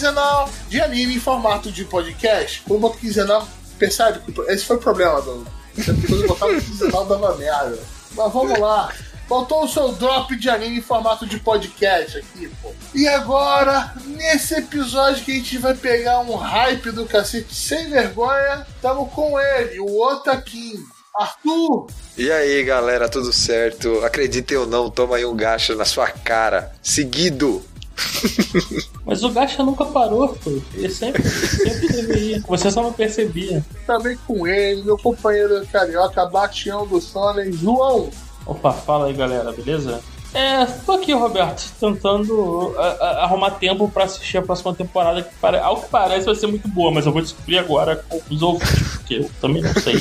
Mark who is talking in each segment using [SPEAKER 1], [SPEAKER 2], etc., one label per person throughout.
[SPEAKER 1] quinzenal de anime em formato de podcast. Quando eu boto quinzenal, percebe esse foi o problema do. Quando eu botava quinzenal dava merda. Mas vamos lá. Faltou o seu drop de anime em formato de podcast aqui, pô. E agora, nesse episódio que a gente vai pegar um hype do cacete sem vergonha, tamo com ele, o Otakin. Arthur!
[SPEAKER 2] E aí, galera, tudo certo? Acreditem ou não, toma aí um gacha na sua cara. Seguido!
[SPEAKER 3] Mas o gacha nunca parou, pô. Ele sempre, sempre teve Você só não percebia.
[SPEAKER 1] Também com ele, meu companheiro carioca, Bastião do Sonnen, João.
[SPEAKER 3] Opa, fala aí galera, beleza? É, tô aqui, Roberto, tentando a, a, arrumar tempo para assistir a próxima temporada, que para, ao que parece vai ser muito boa, mas eu vou descobrir agora com os ouvintes, porque eu também não sei.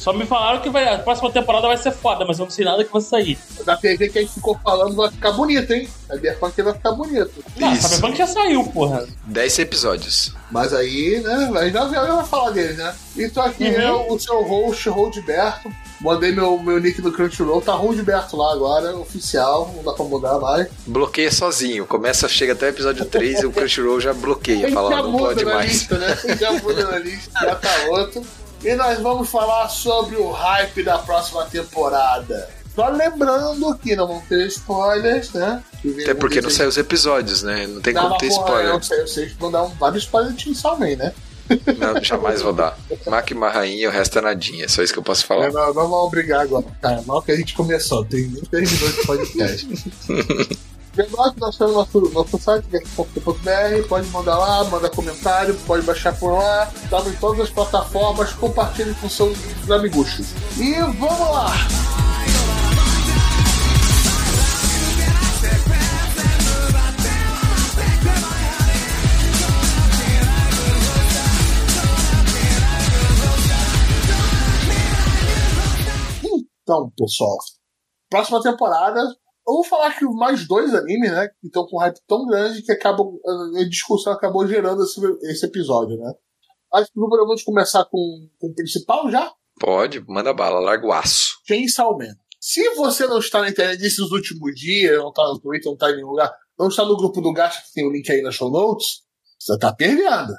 [SPEAKER 3] Só me falaram que vai, a próxima temporada vai ser foda, mas eu não sei nada que vai sair.
[SPEAKER 1] Da TV que a gente ficou falando vai ficar bonito, hein? A Cyberpunk vai ficar bonito.
[SPEAKER 3] Não, Isso. Cyberpunk já saiu, porra.
[SPEAKER 2] 10 episódios.
[SPEAKER 1] Mas aí, né, a gente já, já vai falar dele, né? E tô aqui, uhum. eu, o seu host, Roldberto, Mandei meu, meu nick no Crunchyroll, tá Roldberto lá agora, oficial, não dá pra mudar mais.
[SPEAKER 2] Bloqueia sozinho, começa, chega até o episódio 3 e o Crunchyroll já bloqueia, fala, não pode mais.
[SPEAKER 1] Lista, né? Já muda na lista, já tá outro. E nós vamos falar sobre o hype da próxima temporada. Só lembrando que não vão ter spoilers, né?
[SPEAKER 2] Até porque não saem os episódios, né? Não tem não, como ter spoiler.
[SPEAKER 1] Eu sei, eu sei que vão dar um, vários spoilers de Chainsaw né?
[SPEAKER 2] Não, jamais vou dar. Mac Marrainha, o resto é nadinha. Só isso que eu posso falar.
[SPEAKER 1] É, não, não vamos brigar agora. Cara, mal que a gente começou. Tem nem terminou de podcast. Lembrando que nós temos nosso, nosso site, geek.com.br, pode mandar lá, manda comentário, pode baixar por lá, estamos em todas as plataformas, compartilhe com seus amiguchos. E vamos lá! Então, pessoal, próxima temporada. Eu vou falar que mais dois animes, né? Que estão com um hype tão grande que acabam, a discussão acabou gerando esse, esse episódio, né? Acho que podemos começar com, com o principal já?
[SPEAKER 2] Pode, manda bala, larga o aço.
[SPEAKER 1] Chainsaw Man. Se você não está na internet nesses últimos dias, não está no Twitter, não está em nenhum lugar, não está no grupo do Gacha, que tem o link aí na show notes, você está perdendo.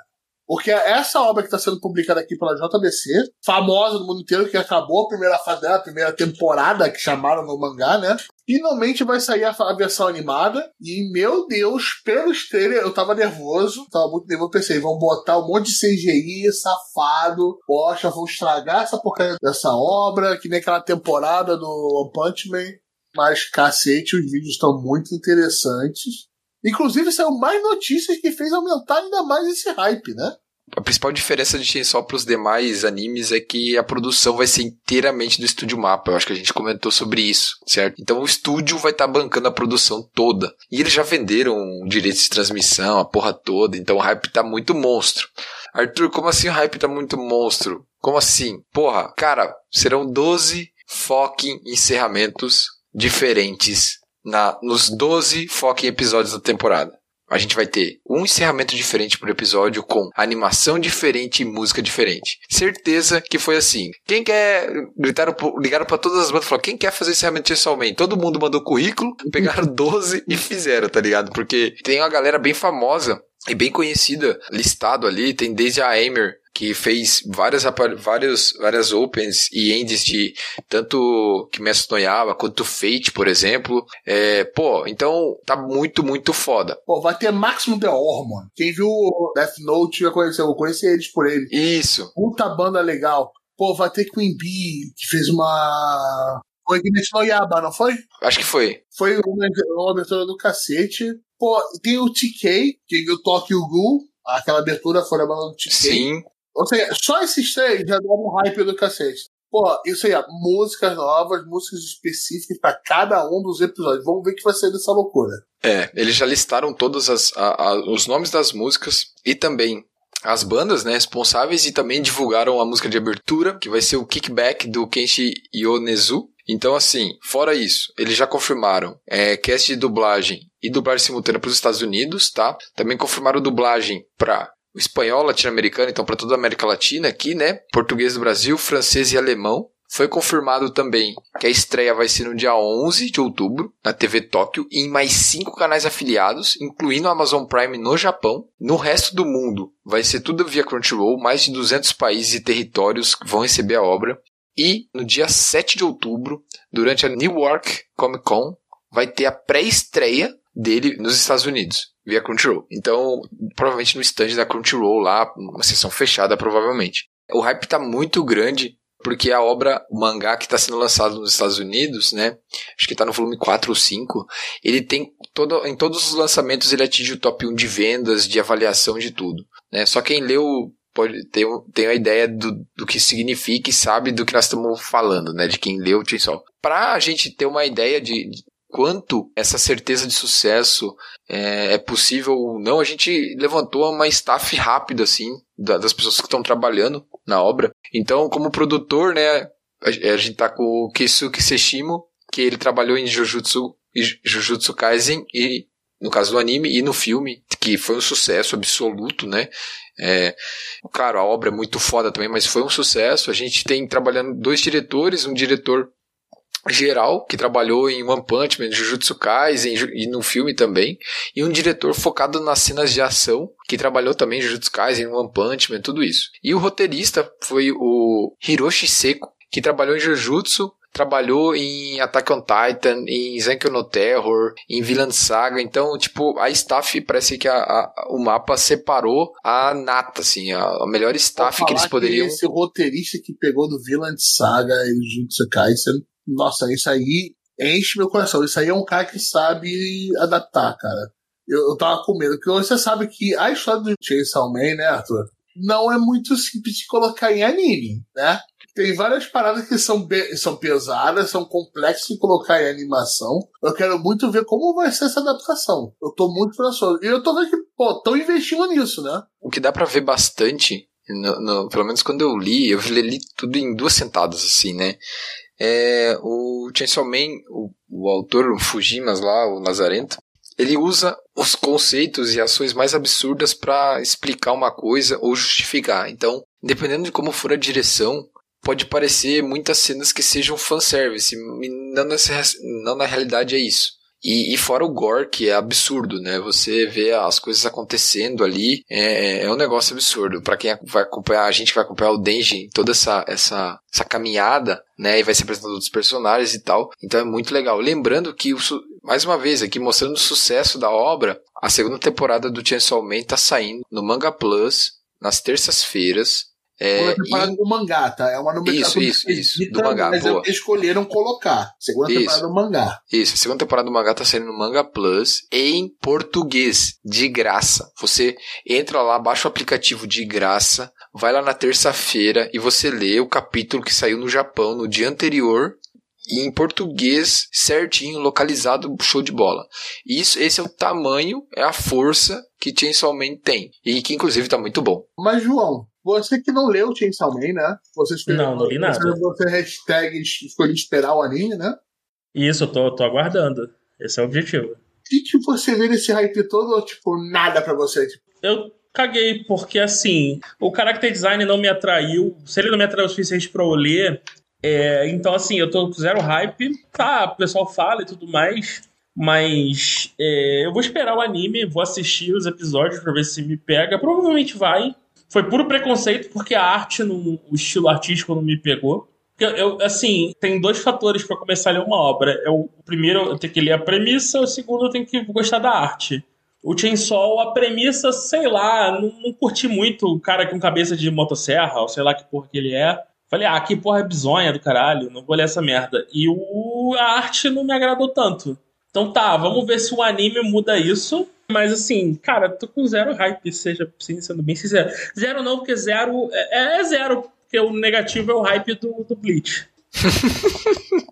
[SPEAKER 1] Porque essa obra que está sendo publicada aqui pela JBC, famosa no mundo inteiro, que acabou a primeira fase dela, a primeira temporada que chamaram no mangá, né? Finalmente vai sair a, a versão animada. E, meu Deus, pelo trailer, eu tava nervoso. Tava muito nervoso. Pensei, vão botar um monte de CGI, safado. Poxa, vão estragar essa porcaria dessa obra, que nem aquela temporada do One Punch Man. Mas, cacete, os vídeos estão muito interessantes. Inclusive, saiu mais notícias que fez aumentar ainda mais esse hype, né?
[SPEAKER 2] A principal diferença de Chainsaw para os demais animes é que a produção vai ser inteiramente do estúdio Mapa. Eu acho que a gente comentou sobre isso, certo? Então o estúdio vai estar tá bancando a produção toda. E eles já venderam direitos de transmissão, a porra toda. Então o hype tá muito monstro. Arthur, como assim o hype tá muito monstro? Como assim? Porra, cara, serão 12 fucking encerramentos diferentes na, nos 12 foquem episódios da temporada. A gente vai ter um encerramento diferente por episódio com animação diferente e música diferente. Certeza que foi assim. Quem quer. Gritaram, ligaram para todas as bandas e falaram: quem quer fazer encerramento de Todo mundo mandou currículo, pegaram 12 e fizeram, tá ligado? Porque tem uma galera bem famosa e bem conhecida listado ali. Tem desde a Aimer, que fez várias, várias, várias opens e ends de tanto Kimetsu no Yaba quanto Fate, por exemplo. É, pô, então tá muito, muito foda.
[SPEAKER 1] Pô, vai ter Maximum The Hormone. Quem viu Death Note já conheceu, eu conheci eles por ele.
[SPEAKER 2] Isso.
[SPEAKER 1] Puta banda legal. Pô, vai ter Queen Bee, que fez uma... Foi Kimetsu no Yaba, não foi?
[SPEAKER 2] Acho que foi.
[SPEAKER 1] Foi uma, uma abertura do cacete. Pô, tem o TK, que viu Tokyo Ghoul, aquela abertura foi a banda do TK.
[SPEAKER 2] Sim.
[SPEAKER 1] Ou seja, só esses três já dão um hype do cacete. Pô, isso aí, músicas novas, músicas específicas para cada um dos episódios. Vamos ver o que vai ser dessa loucura.
[SPEAKER 2] É, eles já listaram todos as, a, a, os nomes das músicas e também as bandas né, responsáveis e também divulgaram a música de abertura, que vai ser o Kickback do Kenshi Yonezu. Então, assim, fora isso, eles já confirmaram é, cast de dublagem e dublagem simultânea para os Estados Unidos, tá? Também confirmaram dublagem para o espanhol latino-americano, então para toda a América Latina aqui, né? Português do Brasil, francês e alemão. Foi confirmado também que a estreia vai ser no dia 11 de outubro, na TV Tóquio, e em mais cinco canais afiliados, incluindo a Amazon Prime no Japão. No resto do mundo, vai ser tudo via Crunchyroll, mais de 200 países e territórios vão receber a obra. E no dia 7 de outubro, durante a Newark Comic Con, vai ter a pré-estreia dele nos Estados Unidos, via Crunchyroll. Então, provavelmente no stand da Crunchyroll lá, uma sessão fechada provavelmente. O hype tá muito grande porque a obra, o mangá que está sendo lançado nos Estados Unidos, né? Acho que está no volume 4 ou 5. Ele tem todo, em todos os lançamentos ele atinge o top 1 de vendas, de avaliação de tudo. Né? Só quem leu pode ter, ter a ideia do, do que significa e sabe do que nós estamos falando, né? De quem leu o Chainsaw. Para a gente ter uma ideia de, de quanto essa certeza de sucesso é, é, possível ou não, a gente levantou uma staff rápida, assim, da, das pessoas que estão trabalhando na obra. Então, como produtor, né, a, a gente tá com o Keisuke Seshimo, que ele trabalhou em Jujutsu, Jujutsu Kaisen e no caso do anime e no filme, que foi um sucesso absoluto, né? É, claro, a obra é muito foda também, mas foi um sucesso. A gente tem trabalhando dois diretores, um diretor geral, que trabalhou em One Punch Man, Jujutsu Kaisen e no filme também, e um diretor focado nas cenas de ação, que trabalhou também em Jujutsu Kaisen, One Punch Man, tudo isso. E o roteirista foi o Hiroshi Seko, que trabalhou em Jujutsu, trabalhou em Attack on Titan, em Zankyou no Terror, em Villain Saga, então, tipo, a staff parece que a, a, o mapa separou a nata, assim, a, a melhor staff que eles poderiam...
[SPEAKER 1] Que esse roteirista que pegou do Villain Saga e Jujutsu Kaisen nossa, isso aí enche meu coração. Isso aí é um cara que sabe adaptar, cara. Eu, eu tava com medo, porque você sabe que a história do Chainsaw Man, né, Arthur? Não é muito simples de colocar em anime, né? Tem várias paradas que são, são pesadas, são complexas de colocar em animação. Eu quero muito ver como vai ser essa adaptação. Eu tô muito esperançoso. E eu tô vendo que, pô, estão investindo nisso, né?
[SPEAKER 2] O que dá para ver bastante, no, no, pelo menos quando eu li, eu li tudo em duas sentadas, assim, né? é, o Chainsaw Man, o, o autor, o Fujimas lá, o Lazarento, ele usa os conceitos e ações mais absurdas para explicar uma coisa ou justificar. Então, dependendo de como for a direção, pode parecer muitas cenas que sejam fanservice, e não, nessa, não na realidade é isso. E, e, fora o gore, que é absurdo, né? Você vê as coisas acontecendo ali, é, é um negócio absurdo. Para quem vai acompanhar, a gente vai acompanhar o Denji, toda essa, essa, essa caminhada, né? E vai ser apresentando outros personagens e tal. Então é muito legal. Lembrando que, mais uma vez, aqui mostrando o sucesso da obra, a segunda temporada do Chainsaw Man tá saindo no Manga Plus, nas terças-feiras,
[SPEAKER 1] é, temporada e... do mangá, tá? É uma
[SPEAKER 2] nomenclatura isso, isso, isso, do mangá,
[SPEAKER 1] mas
[SPEAKER 2] boa.
[SPEAKER 1] escolheram colocar. Segunda isso. temporada do mangá.
[SPEAKER 2] Isso, a segunda temporada do mangá tá saindo no Manga Plus em português, de graça. Você entra lá, baixa o aplicativo de graça, vai lá na terça-feira e você lê o capítulo que saiu no Japão no dia anterior e em português certinho, localizado, show de bola. Isso, esse é o tamanho, é a força que Chainsaw Man tem. E que inclusive tá muito bom.
[SPEAKER 1] Mas, João, você que não leu Chainsaw Man, né? Você
[SPEAKER 3] escolheu, não, não li nada.
[SPEAKER 1] Você hashtag escolheu esperar o anime, né?
[SPEAKER 3] Isso, eu tô, tô aguardando. Esse é o objetivo. O
[SPEAKER 1] que, que você vê nesse hype todo ou, tipo, nada pra você? Tipo...
[SPEAKER 3] Eu caguei, porque, assim, o character design não me atraiu. Se ele não me atraiu o suficiente pra eu ler, é, então, assim, eu tô com zero hype. Tá, o pessoal fala e tudo mais. Mas é, eu vou esperar o anime, vou assistir os episódios pra ver se me pega. Provavelmente vai foi puro preconceito porque a arte, no, o estilo artístico não me pegou. Eu, eu assim, tem dois fatores para começar a ler uma obra. Eu, o primeiro, eu tenho que ler a premissa, o segundo, eu tenho que gostar da arte. O Chainsaw, a premissa, sei lá, não, não curti muito o cara com cabeça de motosserra, ou sei lá que porra que ele é. Falei, ah, que porra é bizonha do caralho, não vou ler essa merda. E o, a arte não me agradou tanto. Então tá, vamos ver se o anime muda isso. Mas assim, cara, tô com zero hype, seja sendo bem sincero. Zero não, porque zero é, é zero, porque o negativo é o hype do, do Bleach.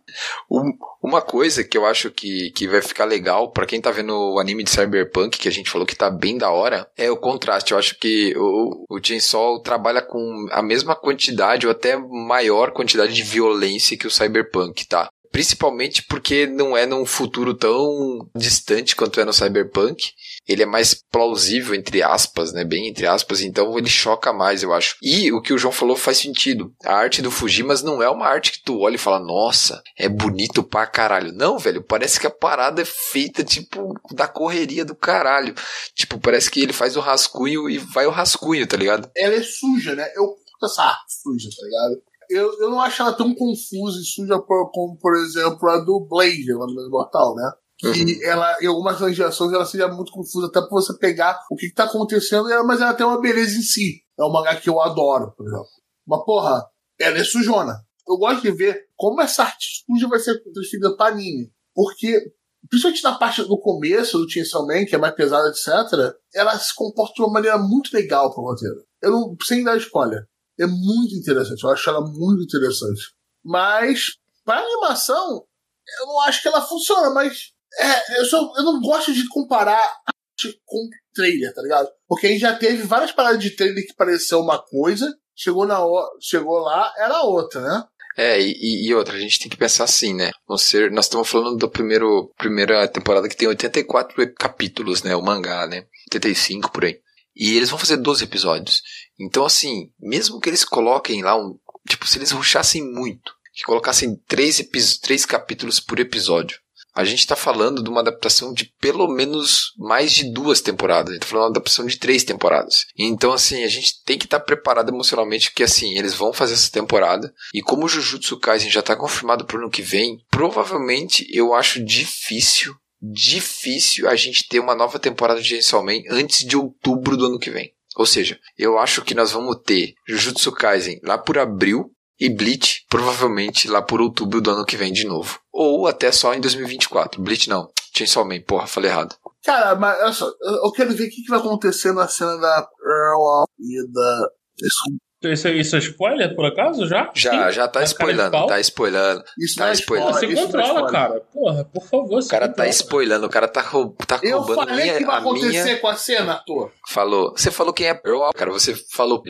[SPEAKER 2] Uma coisa que eu acho que, que vai ficar legal para quem tá vendo o anime de Cyberpunk, que a gente falou que tá bem da hora, é o contraste. Eu acho que o, o Chainsaw trabalha com a mesma quantidade ou até maior quantidade de violência que o Cyberpunk, tá? Principalmente porque não é num futuro tão distante quanto é no Cyberpunk. Ele é mais plausível, entre aspas, né? Bem entre aspas, então ele choca mais, eu acho. E o que o João falou faz sentido. A arte do Fujimas não é uma arte que tu olha e fala, nossa, é bonito pra caralho. Não, velho, parece que a parada é feita, tipo, da correria do caralho. Tipo, parece que ele faz o rascunho e vai o rascunho, tá ligado?
[SPEAKER 1] Ela é suja, né? Eu curto essa arte suja, tá ligado? Eu, eu não acho ela tão confusa e suja por, como, por exemplo, a do Blade, lá no Imortal, né?
[SPEAKER 2] Uhum.
[SPEAKER 1] Que ela, em algumas regiões, ela seja muito confusa, até pra você pegar o que, que tá acontecendo, mas ela tem uma beleza em si. É um mangá que eu adoro, por exemplo. Mas, porra, ela é sujona. Eu gosto de ver como essa arte suja vai ser transferida pra anime. Porque, principalmente na parte do começo do Chainsaw Man, que é mais pesada, etc., ela se comporta de uma maneira muito legal pro roteiro. Eu não, sem dar spoiler. É muito interessante. Eu acho ela muito interessante. Mas, pra animação, eu não acho que ela funciona, mas é, eu, só, eu não gosto de comparar arte com trailer, tá ligado? Porque a gente já teve várias paradas de trailer que pareceu uma coisa, chegou, na, chegou lá, era outra, né?
[SPEAKER 2] É, e, e, outra, a gente tem que pensar assim, né? Ser, nós estamos falando da primeira temporada que tem 84 capítulos, né? O mangá, né? 85 por aí. E eles vão fazer 12 episódios. Então, assim, mesmo que eles coloquem lá um. Tipo, se eles ruxassem muito, que colocassem três, três capítulos por episódio, a gente está falando de uma adaptação de pelo menos mais de duas temporadas. A gente tá falando de uma adaptação de três temporadas. Então, assim, a gente tem que estar tá preparado emocionalmente, porque, assim, eles vão fazer essa temporada. E como o Jujutsu Kaisen já está confirmado para o ano que vem, provavelmente eu acho difícil, difícil a gente ter uma nova temporada de Chainsaw Man antes de outubro do ano que vem. Ou seja, eu acho que nós vamos ter Jujutsu Kaisen lá por abril e Bleach provavelmente lá por outubro do ano que vem de novo. Ou até só em 2024. Bleach não. Chainsaw Man, porra, falei errado.
[SPEAKER 1] Cara, mas olha só, eu quero ver o que, vai acontecer na cena da Earl e da.
[SPEAKER 3] Isso, isso é spoiler, por acaso, já?
[SPEAKER 2] Já, Sim? já tá spoilando, tá spoilando.
[SPEAKER 1] Isso
[SPEAKER 2] tá
[SPEAKER 1] é
[SPEAKER 2] spoilando.
[SPEAKER 3] Você controla, cara. Porra, por favor.
[SPEAKER 2] O cara tá spoilando, o cara tá, roub, tá
[SPEAKER 1] eu
[SPEAKER 2] roubando
[SPEAKER 1] falei
[SPEAKER 2] minha,
[SPEAKER 1] que vai acontecer
[SPEAKER 2] minha...
[SPEAKER 1] com a cena, ator.
[SPEAKER 2] Falou. Você falou quem é cara. Você falou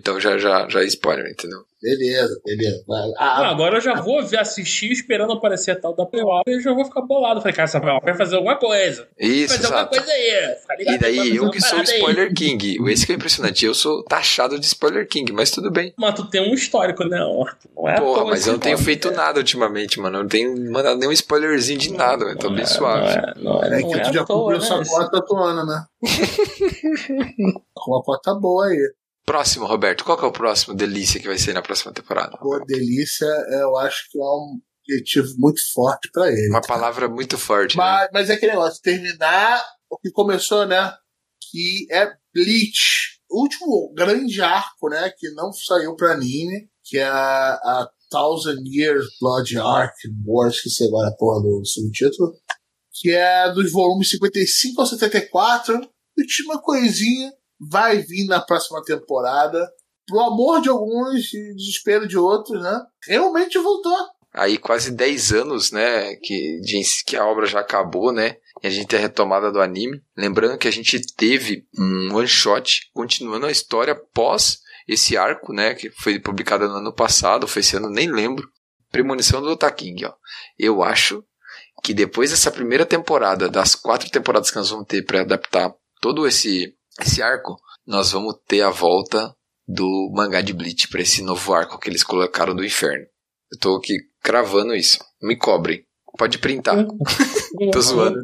[SPEAKER 2] então já, já, já é spoiler, entendeu?
[SPEAKER 1] Beleza, beleza. Ah,
[SPEAKER 3] ah, agora eu já vou ver, assistir esperando aparecer a tal da Playwall e já vou ficar bolado. Falei, cara, essa Playwall vai fazer alguma coisa.
[SPEAKER 2] Isso,
[SPEAKER 3] vai fazer
[SPEAKER 2] exato.
[SPEAKER 3] alguma coisa aí. Tá
[SPEAKER 2] e daí eu que sou o Spoiler aí. King. Esse que é impressionante. Eu sou taxado de Spoiler King, mas tudo bem.
[SPEAKER 3] Mas tu tem um histórico, né? Não
[SPEAKER 2] é Porra, mas eu não tenho feito nada ultimamente, mano. Eu não tenho mandado nenhum spoilerzinho de nada, velho. Tô bem
[SPEAKER 3] é,
[SPEAKER 2] suave.
[SPEAKER 3] Não é, não é,
[SPEAKER 1] é que tu já cobriu essa cota atuando, né? Com uma cota boa aí.
[SPEAKER 2] Próximo, Roberto. Qual que é o próximo delícia que vai ser na próxima temporada?
[SPEAKER 1] Pô, delícia, eu acho que é um objetivo muito forte para ele.
[SPEAKER 2] Uma palavra muito forte.
[SPEAKER 1] Mas,
[SPEAKER 2] né?
[SPEAKER 1] mas é aquele negócio, terminar o que começou, né? Que é Bleach. O último grande arco, né? Que não saiu pra anime, que é a, a Thousand Years Blood Arc Wars, que sei agora a porra do subtítulo. Que é dos volumes 55 ao 74. Última coisinha vai vir na próxima temporada. Pro amor de alguns e desespero de outros, né? Realmente voltou.
[SPEAKER 2] Aí quase 10 anos, né, que, de, que a obra já acabou, né? E a gente tem a retomada do anime. Lembrando que a gente teve um one shot continuando a história pós esse arco, né, que foi publicado no ano passado, foi esse ano, nem lembro. Premonição do Otaking, ó. Eu acho que depois dessa primeira temporada, das quatro temporadas que nós vamos ter para adaptar todo esse esse arco, nós vamos ter a volta do mangá de Bleach para esse novo arco que eles colocaram do inferno. Eu tô aqui cravando isso. Me cobrem. Pode printar. tô zoando.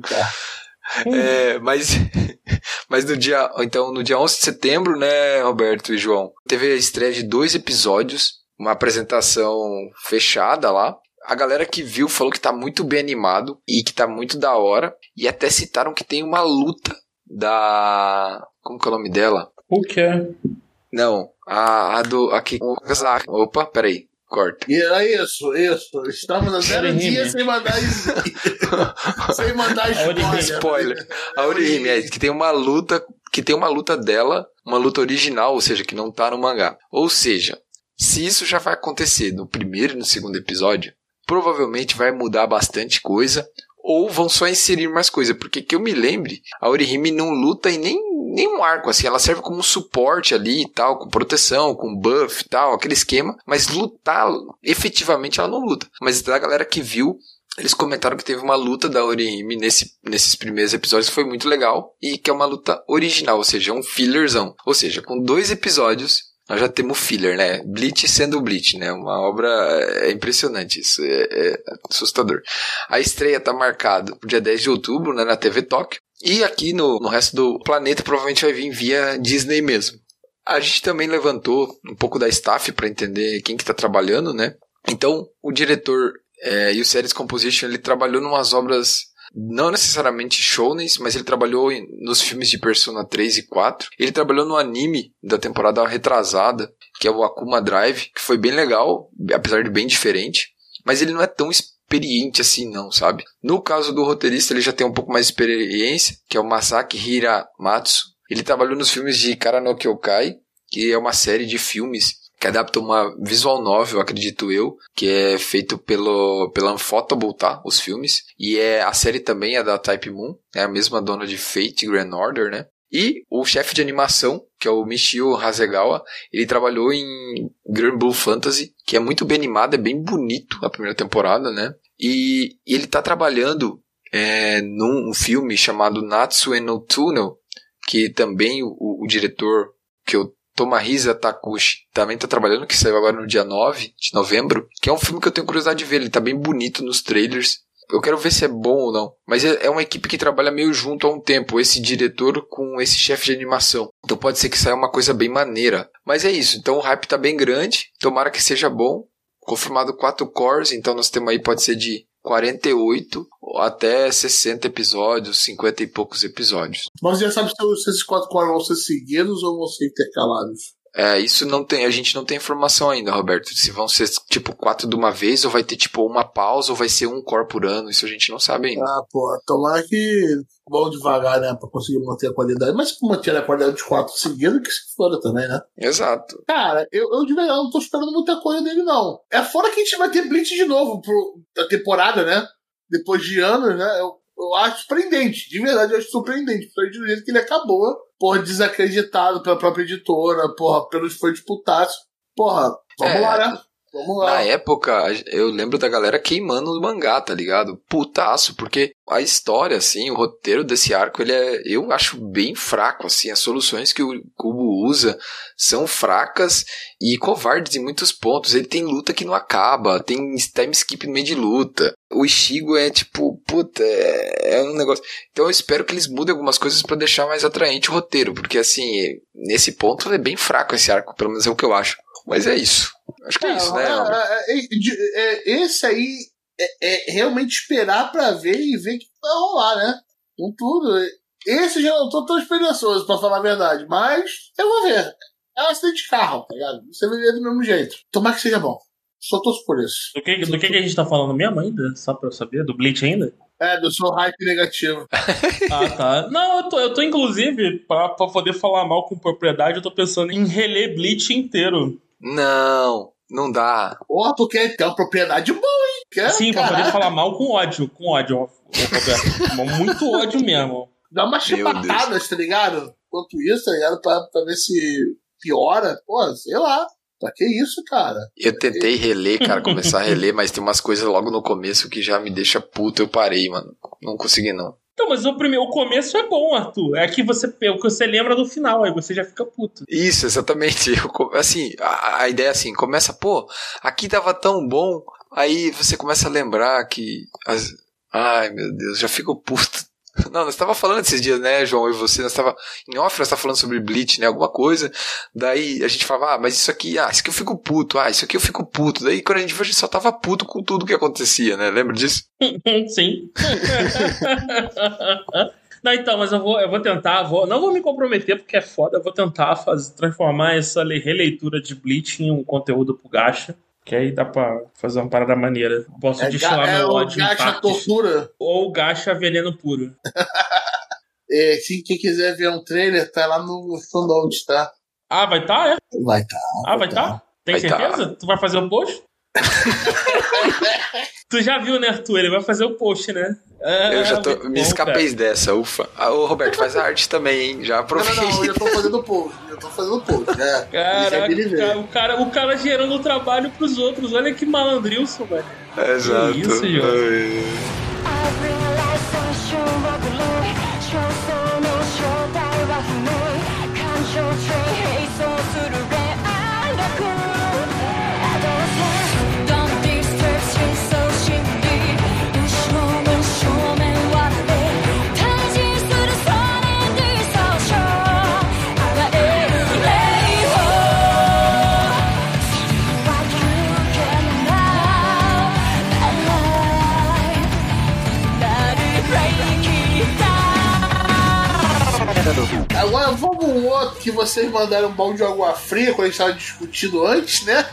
[SPEAKER 2] É, mas, mas no dia, então, no dia 11 de setembro, né, Roberto e João, teve a estreia de dois episódios, uma apresentação fechada lá. A galera que viu falou que tá muito bem animado e que tá muito da hora. E até citaram que tem uma luta da. Como que é o nome dela?
[SPEAKER 3] O que é?
[SPEAKER 2] Não, a, a do. Aqui. Opa, peraí. Corta.
[SPEAKER 1] E era isso, isso. Estamos a zero dias sem mandar sem mandar spoiler.
[SPEAKER 2] spoiler. A Orihime, é que tem uma luta. Que tem uma luta dela, uma luta original, ou seja, que não tá no mangá. Ou seja, se isso já vai acontecer no primeiro e no segundo episódio, provavelmente vai mudar bastante coisa ou vão só inserir mais coisa, porque que eu me lembre, a Orihime não luta em nem nenhum arco, assim. Ela serve como um suporte ali e tal, com proteção, com buff e tal, aquele esquema. Mas lutar, efetivamente, ela não luta. Mas da galera que viu, eles comentaram que teve uma luta da Orihime nesse, nesses primeiros episódios que foi muito legal e que é uma luta original, ou seja, um fillerzão. Ou seja, com dois episódios nós já temos filler, né? Bleach sendo Bleach, né? Uma obra é impressionante isso, é, é assustador. A estreia tá marcada pro dia 10 de outubro, né, na TV Tóquio. E aqui no, no resto do planeta provavelmente vai vir via Disney mesmo. A gente também levantou um pouco da staff para entender quem que tá trabalhando, né? Então, o diretor é, e o Series Composition, ele trabalhou em umas obras não necessariamente shounens, mas ele trabalhou nos filmes de Persona 3 e 4. Ele trabalhou no anime da temporada retrasada, que é o Akuma Drive, que foi bem legal, apesar de bem diferente. Mas ele não é tão experiente assim, não, sabe? No caso do roteirista, ele já tem um pouco mais de experiência, que é o Masaki Hiramatsu. Ele trabalhou nos filmes de Karano Kyokai, que é uma série de filmes que adapta uma visual novel, acredito eu, que é feito pelo, pela Unfotable, tá? Os filmes. E é a série também é da Type Moon, é a mesma dona de Fate Grand Order, né? E o chefe de animação, que é o Michio Hasegawa, ele trabalhou em Grand Blue Fantasy, que é muito bem animado, é bem bonito a primeira temporada, né? E, e ele tá trabalhando é, num filme chamado Natsu no Tunnel, que também o, o diretor que eu Tomahisa Takushi também está trabalhando, que saiu agora no dia 9 de novembro, que é um filme que eu tenho curiosidade de ver, ele está bem bonito nos trailers. Eu quero ver se é bom ou não. Mas é, é uma equipe que trabalha meio junto há um tempo, esse diretor com esse chefe de animação. Então pode ser que saia uma coisa bem maneira. Mas é isso, então o hype está bem grande, tomara que seja bom. Confirmado quatro cores, então nós temos aí pode ser de 48 até 60 episódios, 50 e poucos episódios.
[SPEAKER 1] Mas já sabe se esses quatro cores vão ser seguidos ou vão ser intercalados?
[SPEAKER 2] É, isso não tem, a gente não tem informação ainda, Roberto. Se vão ser tipo quatro de uma vez, ou vai ter tipo uma pausa, ou vai ser um core por ano, isso a gente não sabe ainda.
[SPEAKER 1] Ah, pô, tomara que vão devagar, né, pra conseguir manter a qualidade. Mas se manter a qualidade de quatro seguidos, que se foda também, né?
[SPEAKER 2] Exato.
[SPEAKER 1] Cara, eu, eu de verdade não tô esperando muita coisa dele, não. É fora que a gente vai ter Blitz de novo pro, da temporada, né? Depois de anos, né? Eu, eu acho surpreendente. De verdade, eu acho surpreendente. Foi do jeito que ele acabou porra, desacreditado pela própria editora, porra, pelos fãs disputados. Porra, vamos é, lá, né? Vamos lá.
[SPEAKER 2] Na época, eu lembro da galera queimando o mangá, tá ligado? Putaço, porque a história, assim, o roteiro desse arco, ele é, eu acho bem fraco, assim, as soluções que o Kubo usa são fracas e covardes em muitos pontos. Ele tem luta que não acaba, tem time skip no meio de luta. O Ishigo é tipo, puta, é, é um negócio. Então eu espero que eles mudem algumas coisas para deixar mais atraente o roteiro, porque assim, nesse ponto é bem fraco esse arco, pelo menos é o que eu acho. Mas é isso. Acho que é, é isso, né?
[SPEAKER 1] É, é, é, esse aí é, realmente esperar para ver e ver que vai rolar, né? Com tudo. Esse já não tô tão esperançoso, pra falar a verdade. Mas eu vou ver. É um acidente de carro, tá ligado? Você vai ver do mesmo jeito. Tomara que seja bom. Só torço por isso.
[SPEAKER 3] Do que, do que, que a gente tá falando mesmo ainda? Só pra eu saber? Do Bleach ainda?
[SPEAKER 1] É, do seu hype negativo.
[SPEAKER 3] ah, tá. Não, eu tô, eu tô inclusive, pra, pra poder falar mal com propriedade, eu tô pensando em reler Bleach inteiro.
[SPEAKER 2] Não, não dá.
[SPEAKER 1] Porra, tu quer ter uma propriedade boa, hein? Quer,
[SPEAKER 3] Sim, caraca. pra poder falar mal com ódio, com ódio, Roberto. Muito ódio mesmo.
[SPEAKER 1] Dá umas chibatadas, tá ligado? Quanto isso, tá ligado? Pra, pra ver se piora. Pô, sei lá. Pra que isso, cara?
[SPEAKER 2] Eu tentei reler, cara, começar a reler, mas tem umas coisas logo no começo que já me deixa puto, eu parei, mano. Não consegui, não.
[SPEAKER 3] Então, mas o primeiro, o começo é bom, Arthur. É que você, o que você lembra do final, aí você já fica puto.
[SPEAKER 2] Isso, exatamente. Eu, assim, a, a ideia é assim, começa, pô, aqui tava tão bom, aí você começa a lembrar que as, ai meu Deus, já fico puto não, nós estava falando esses dias, né, João, e você, nós estava em off, nós estava falando sobre Bleach, né, alguma coisa. Daí a gente falava, ah, mas isso aqui, ah, isso aqui eu fico puto, ah, isso aqui eu fico puto. Daí quando a gente viu, a gente só tava puto com tudo que acontecia, né? Lembra disso?
[SPEAKER 3] Sim. Não, então, mas eu vou, eu vou tentar, vou, não vou me comprometer porque é foda, eu vou tentar fazer, transformar essa releitura de Bleach em um conteúdo pro Gacha. Que aí dá pra fazer uma parada maneira. Posso é, destilar é meu ódio
[SPEAKER 1] gacha tortura.
[SPEAKER 3] Ou gacha veneno puro.
[SPEAKER 1] é, se quem quiser ver um trailer, tá lá no Fundout, tá?
[SPEAKER 3] Ah, vai tá, é?
[SPEAKER 1] Vai tá.
[SPEAKER 3] Ah, vai tá? tá? Tem vai tá. certeza? Tá. Tu vai fazer o um post? tu já viu, né, Arthur? Ele vai fazer o post, né?
[SPEAKER 2] Ah, eu já tô. Me bom, escapei cara. dessa, ufa. Ah, ô, Roberto, faz a arte também, hein? Já aproveita.
[SPEAKER 1] Não, não, não, eu tô fazendo post. Eu tô fazendo post, né?
[SPEAKER 3] Caraca, o cara, o cara gerando trabalho pros outros. Olha que malandrilson, velho.
[SPEAKER 2] Exato. Que isso, João.
[SPEAKER 1] Um outro que vocês mandaram um balde de água fria quando a gente estava discutindo antes, né?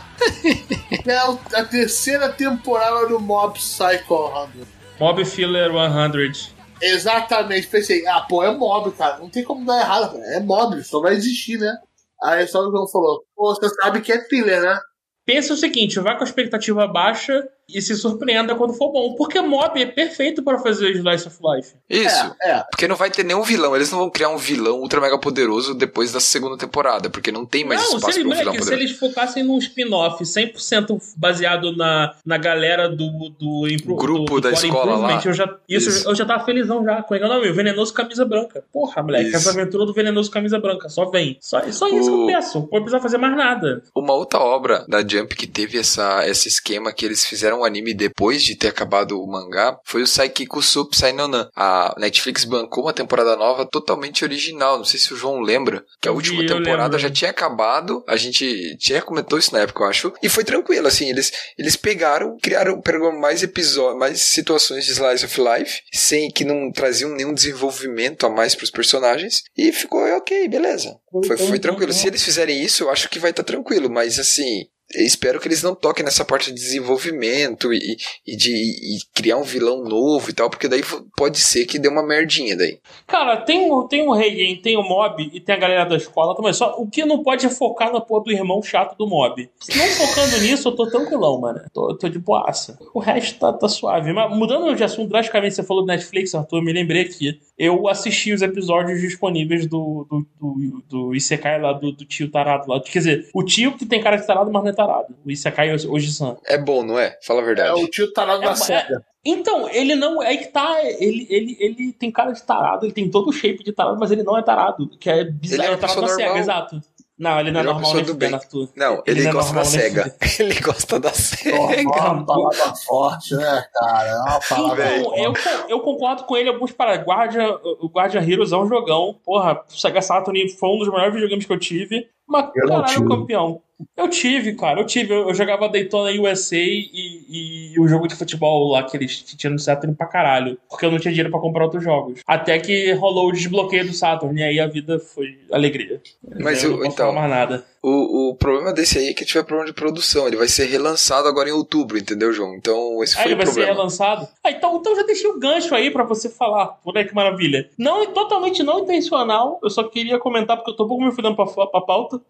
[SPEAKER 1] é a terceira temporada do Mob Psycho 100.
[SPEAKER 3] Mob Filler 100.
[SPEAKER 1] Exatamente, pensei, ah, pô, é mob, cara. Não tem como dar errado, cara. É mob, só vai existir, né? Aí só o João falou, pô, você sabe que é filler, né?
[SPEAKER 3] Pensa o seguinte, vai com a expectativa baixa e se surpreenda quando for bom. Porque Mob é perfeito para fazer Slice of Life.
[SPEAKER 2] Isso. É, é. Porque não vai ter nenhum vilão. Eles não vão criar um vilão ultra mega poderoso depois da segunda temporada. Porque não tem mais não, espaço para um vilão poderoso.
[SPEAKER 3] Se eles focassem num spin-off 100% baseado na, na galera do, do,
[SPEAKER 2] impro, grupo do, do da escola lá.
[SPEAKER 3] Eu já, isso, isso, eu já tava felizão já. Com o nome? O Venenoso Camisa Branca. Porra, moleque. Isso. Essa aventura do Venenoso Camisa Branca. Só vem. Só, só o... isso que eu peço. Não precisa fazer mais nada.
[SPEAKER 2] Uma outra obra da Jump que teve essa, esse esquema que eles fizeram um anime depois de ter acabado o mangá, foi o Saikiku Sup Sainonan. A Netflix bancou uma temporada nova totalmente original. Não sei se o João lembra, que a última temporada já tinha acabado. A gente tinha comentou isso na época, eu acho. E foi tranquilo, assim, eles, eles pegaram, criaram, pegaram mais episódios, mais situações de Slice of Life, sem que não traziam nenhum desenvolvimento a mais para os personagens. E ficou ok, beleza. Foi, foi tranquilo. Se eles fizerem isso, eu acho que vai estar tá tranquilo. Mas assim, espero que eles não toquem nessa parte de desenvolvimento e, e de e criar um vilão novo e tal, porque daí pode ser que dê uma merdinha daí.
[SPEAKER 3] Cara, tem, tem o Rei, tem o Mob e tem a galera da escola também. Só o que não pode é focar na porra do irmão chato do Mob. Não focando nisso, eu tô tranquilão, mano. Tô, tô de boaça. O resto tá, tá suave. Mas mudando de assunto drasticamente, você falou do Netflix, Arthur, eu me lembrei aqui. Eu assisti os episódios disponíveis do, do, do, do Isekai lá, do, do tio tarado lá. Quer dizer, o tio que tem cara de tarado, mas não é tarado. O Isekai Oji-san.
[SPEAKER 2] É bom, não é? Fala a verdade. É
[SPEAKER 1] o tio tarado é, da SEGA. É,
[SPEAKER 3] então, ele não. É que tá. Ele, ele, ele tem cara de tarado, ele tem todo o shape de tarado, mas ele não é tarado. Que é bizarro. Ele é, é tarado da SEGA, exato. Não, ele não é, ele é normal nem do bem.
[SPEAKER 2] Não, ele, ele é gosta da SEGA. Ele gosta da SEGA.
[SPEAKER 1] Oh, uma palavra forte, né, cara? É uma palavra
[SPEAKER 3] então, eu, eu concordo com ele alguns para Guardia, o Guardia Heroes é um jogão. Porra, Sega Saturn foi um dos melhores videogames que eu tive. Mas, eu caralho, campeão. Eu tive, cara, eu tive. Eu, eu jogava Daytona USA e, e, o jogo de futebol lá que eles tinham no Saturn pra caralho. Porque eu não tinha dinheiro pra comprar outros jogos. Até que rolou o desbloqueio do Saturn. E aí a vida foi alegria.
[SPEAKER 2] Mas eu,
[SPEAKER 3] não
[SPEAKER 2] então.
[SPEAKER 3] mais nada.
[SPEAKER 2] O, o problema desse aí é que tiver problema de produção. Ele vai ser relançado agora em outubro, entendeu, João? Então esse ah, foi
[SPEAKER 3] ele
[SPEAKER 2] o
[SPEAKER 3] vai
[SPEAKER 2] problema.
[SPEAKER 3] ser relançado? Ah, então, então já deixei o gancho aí pra você falar. Olha que maravilha. Não, totalmente não intencional. Eu só queria comentar porque eu tô um pouco me fudendo pra, pra pauta.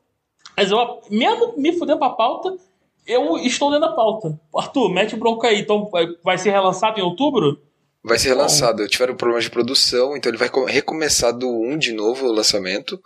[SPEAKER 3] Mas eu, mesmo me fudendo pra pauta, eu estou dentro da pauta. Arthur, mete bronca aí. Então vai ser relançado em outubro?
[SPEAKER 2] Vai ser relançado. Bom. Tiveram problemas de produção, então ele vai recomeçar do 1 de novo o lançamento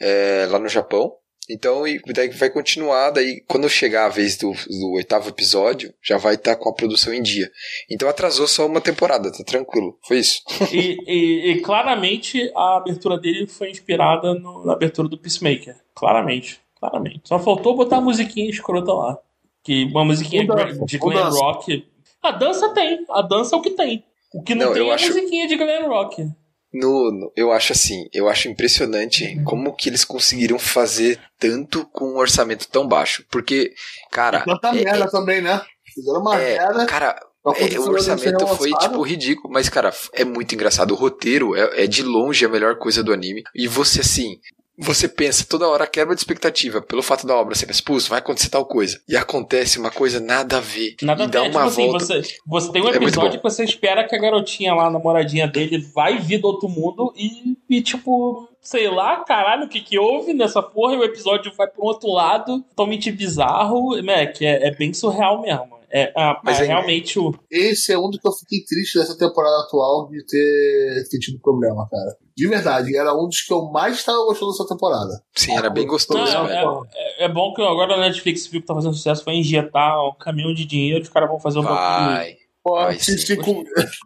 [SPEAKER 2] é, lá no Japão. Então, e daí vai continuar, daí quando chegar a vez do, do oitavo episódio, já vai estar tá com a produção em dia. Então atrasou só uma temporada, tá tranquilo. Foi isso.
[SPEAKER 3] e, e, e, claramente a abertura dele foi inspirada no, na abertura do Peacemaker. Claramente. Claramente. Só faltou botar a musiquinha escrota lá. Que uma musiquinha dança, de glam rock. A dança tem. A dança é o que tem. O que não, não tem é a acho... musiquinha de glam rock.
[SPEAKER 2] No, no, eu acho assim, eu acho impressionante como que eles conseguiram fazer tanto com um orçamento tão baixo. Porque, cara. E
[SPEAKER 1] tanta é, merda é, também, né? Fizeram uma é, merda.
[SPEAKER 2] Cara, é, o orçamento foi, tipo, ridículo. Mas, cara, é muito engraçado. O roteiro é, é de longe a melhor coisa do anime. E você, assim, você pensa toda hora quebra de expectativa pelo fato da obra. Pensa, pô, vai acontecer tal coisa. E acontece uma coisa nada a ver.
[SPEAKER 3] Nada
[SPEAKER 2] e
[SPEAKER 3] a ver.
[SPEAKER 2] dá
[SPEAKER 3] Tipo
[SPEAKER 2] uma
[SPEAKER 3] assim,
[SPEAKER 2] volta.
[SPEAKER 3] você, você tem um
[SPEAKER 2] É
[SPEAKER 3] episódio
[SPEAKER 2] bom.
[SPEAKER 3] que você espera que a garotinha lá, a namoradinha dele, vai vir do outro mundo e, e tipo, sei lá, caralho, o que que houve nessa porra? E o episódio vai pra um outro lado, totalmente bizarro, né? Que é, é bem surreal mesmo. É, a-
[SPEAKER 2] Mas
[SPEAKER 3] é
[SPEAKER 2] é-
[SPEAKER 3] realmente o.
[SPEAKER 1] Esse é um dos que eu fiquei triste dessa temporada atual de ter, ter tido problema, cara. De verdade, era um dos que eu mais estava gostando dessa temporada.
[SPEAKER 2] Sim, era bem gostoso,
[SPEAKER 3] Não,
[SPEAKER 2] velho.
[SPEAKER 3] é, é bom que agora a Netflix viu que tá fazendo sucesso, vai injetar um caminhão de dinheiro, os caras vão fazer um.
[SPEAKER 2] Vai.
[SPEAKER 1] Pô,
[SPEAKER 2] Vai
[SPEAKER 1] se-
[SPEAKER 2] sim.
[SPEAKER 1] se com-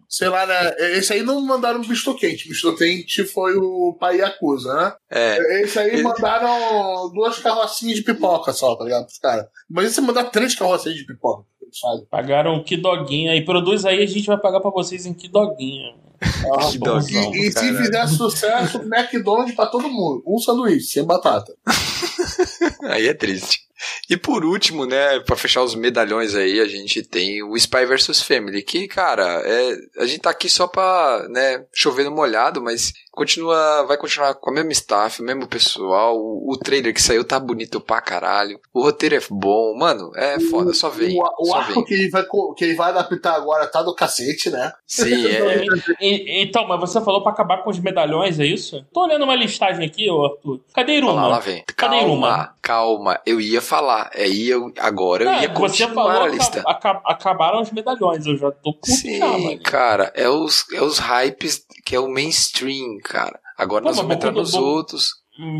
[SPEAKER 1] sei lá, né? Esse aí não mandaram misto quente. Misto quente foi o pai Yakuza, né?
[SPEAKER 2] É.
[SPEAKER 1] Esse aí mandaram duas carrocinhas de pipoca só, tá ligado? Mas e você mandar três carrocinhas de pipoca? O que eles fazem?
[SPEAKER 3] Pagaram que doguinha aí, produz aí, a gente vai pagar pra vocês em que doguinha.
[SPEAKER 1] Ah,
[SPEAKER 2] Que doguinho,
[SPEAKER 1] E, e se fizer sucesso, McDonald's pra todo mundo. Um sanduíche, sem batata.
[SPEAKER 2] Aí é triste. E por último, né, pra fechar os medalhões aí, a gente tem o Spy vs Family, que, cara, é, a gente tá aqui só pra, né, chover no molhado, mas continua, vai continuar com a mesma staff, o mesmo pessoal, o, o trailer que saiu tá bonito pra caralho, o roteiro é bom, mano, é foda, só vem,
[SPEAKER 1] O, o
[SPEAKER 2] só
[SPEAKER 1] arco
[SPEAKER 2] vem.
[SPEAKER 1] que ele, vai, que ele vai adaptar agora tá do cacete, né?
[SPEAKER 2] Sim, é,
[SPEAKER 3] E- então, mas você falou pra acabar com os medalhões, é isso? Tô olhando uma listagem aqui, ô Arthur. Cadê
[SPEAKER 2] Olha lá, lá
[SPEAKER 3] Iruma?
[SPEAKER 2] vem.
[SPEAKER 3] Cadê Iruma?
[SPEAKER 2] Calma, calma, eu ia falar, é, ia, agora eu
[SPEAKER 3] Não,
[SPEAKER 2] ia
[SPEAKER 3] você
[SPEAKER 2] continuar
[SPEAKER 3] falou
[SPEAKER 2] a lista.
[SPEAKER 3] aca- aca- acabaram os medalhões, eu já tô puto
[SPEAKER 2] Sim,
[SPEAKER 3] já,
[SPEAKER 2] cara, é os, é os hypes que é o mainstream, cara. Agora
[SPEAKER 3] Pô,
[SPEAKER 2] nós vamos entrar nos
[SPEAKER 3] Boku-
[SPEAKER 2] outros.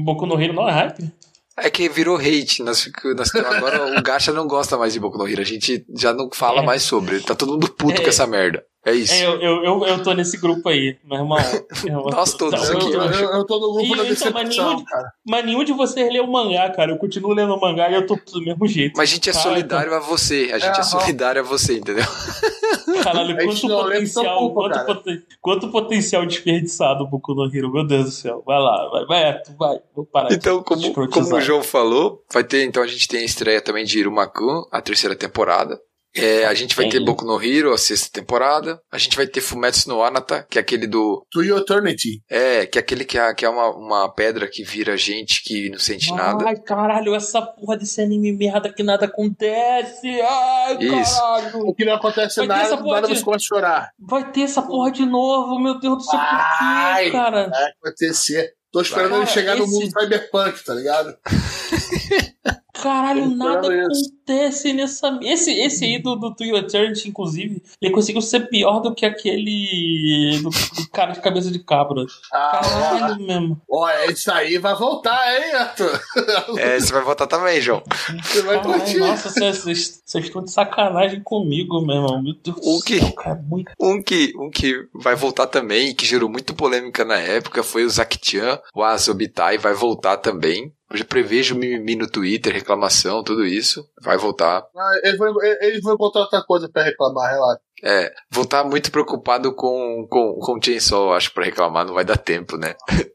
[SPEAKER 3] Boku no Hero não é hype?
[SPEAKER 2] É que virou hate. Nós, nós agora o Gacha não gosta mais de Boku no Hero. A gente já não fala
[SPEAKER 3] É.
[SPEAKER 2] mais sobre. Tá todo mundo puto
[SPEAKER 3] É.
[SPEAKER 2] com essa merda. É isso.
[SPEAKER 3] É, eu, eu, eu, eu tô nesse grupo aí, meu irmão. Eu-
[SPEAKER 2] Nós todos
[SPEAKER 3] Não,
[SPEAKER 2] aqui,
[SPEAKER 1] Eu,
[SPEAKER 3] eu-
[SPEAKER 1] eu, eu tô no grupo
[SPEAKER 3] E-
[SPEAKER 1] da
[SPEAKER 3] então, mas
[SPEAKER 1] decepção,
[SPEAKER 3] nenhum-
[SPEAKER 1] cara.
[SPEAKER 3] Mas nenhum de vocês leu o mangá, cara. Eu continuo lendo o mangá e eu tô do mesmo jeito.
[SPEAKER 2] Mas a gente é
[SPEAKER 3] Cara,
[SPEAKER 2] solidário a você. A gente é,
[SPEAKER 1] É,
[SPEAKER 2] solidário a você, entendeu?
[SPEAKER 3] Caralho, quanto
[SPEAKER 1] lê
[SPEAKER 3] potencial,
[SPEAKER 1] pouco,
[SPEAKER 3] quanto,
[SPEAKER 1] cara.
[SPEAKER 3] poten- quanto potencial desperdiçado o Boku no Hero, meu Deus do céu. Vai lá, vai, vai, vai. Vou parar de
[SPEAKER 2] Então, como, como o João falou, vai ter, então a gente tem a estreia também de Irumakun, a terceira temporada. É, a gente vai ter. Boku no Hero, a sexta temporada. A gente vai ter Fumetsu no Anata, que é aquele do.
[SPEAKER 1] To Your Eternity.
[SPEAKER 2] É, que é aquele que é, que é uma, uma pedra que vira gente que não sente nada.
[SPEAKER 3] Ai, caralho, essa porra desse anime merda que nada acontece. Ai,
[SPEAKER 2] Isso.
[SPEAKER 3] caralho.
[SPEAKER 1] O que não acontece
[SPEAKER 3] Vai ter
[SPEAKER 1] nada,
[SPEAKER 3] essa
[SPEAKER 1] do
[SPEAKER 3] porra
[SPEAKER 1] nada
[SPEAKER 3] de-
[SPEAKER 1] você começa a chorar.
[SPEAKER 3] Vai ter essa porra de novo, meu Deus do céu, por
[SPEAKER 1] Ai.
[SPEAKER 3] quê, cara?
[SPEAKER 1] É, vai acontecer. Tô esperando
[SPEAKER 3] Cara,
[SPEAKER 1] ele chegar no
[SPEAKER 3] esse-
[SPEAKER 1] mundo cyberpunk, tá ligado?
[SPEAKER 3] Caralho, nada acontece nessa. Esse, esse aí do, do Your Eternity, inclusive, ele conseguiu ser pior do que aquele. do, do cara de cabeça de cabra.
[SPEAKER 1] Ah,
[SPEAKER 3] Caralho mesmo.
[SPEAKER 1] ó, ó, isso aí vai voltar, hein, Arthur?
[SPEAKER 2] É, você vai votar também, João.
[SPEAKER 1] Você vai
[SPEAKER 3] Caralho,
[SPEAKER 1] curtir.
[SPEAKER 3] nossa, vocês- estão de sacanagem comigo, meu irmão. Meu Deus
[SPEAKER 2] O
[SPEAKER 3] do
[SPEAKER 2] quê?
[SPEAKER 3] céu, cara. Muito...
[SPEAKER 2] Um que, um que vai voltar também, que gerou muita polêmica na época, foi o Zakichan, o Azobitai, vai voltar também. Eu já prevejo mimimi no Twitter, reclamação, tudo isso. Vai voltar.
[SPEAKER 1] Ah, Eles vão, eles vão encontrar outra coisa pra reclamar, relaxa.
[SPEAKER 2] É, vou estar muito preocupado com, com, com Chainsaw, acho, pra reclamar, não vai dar tempo, né?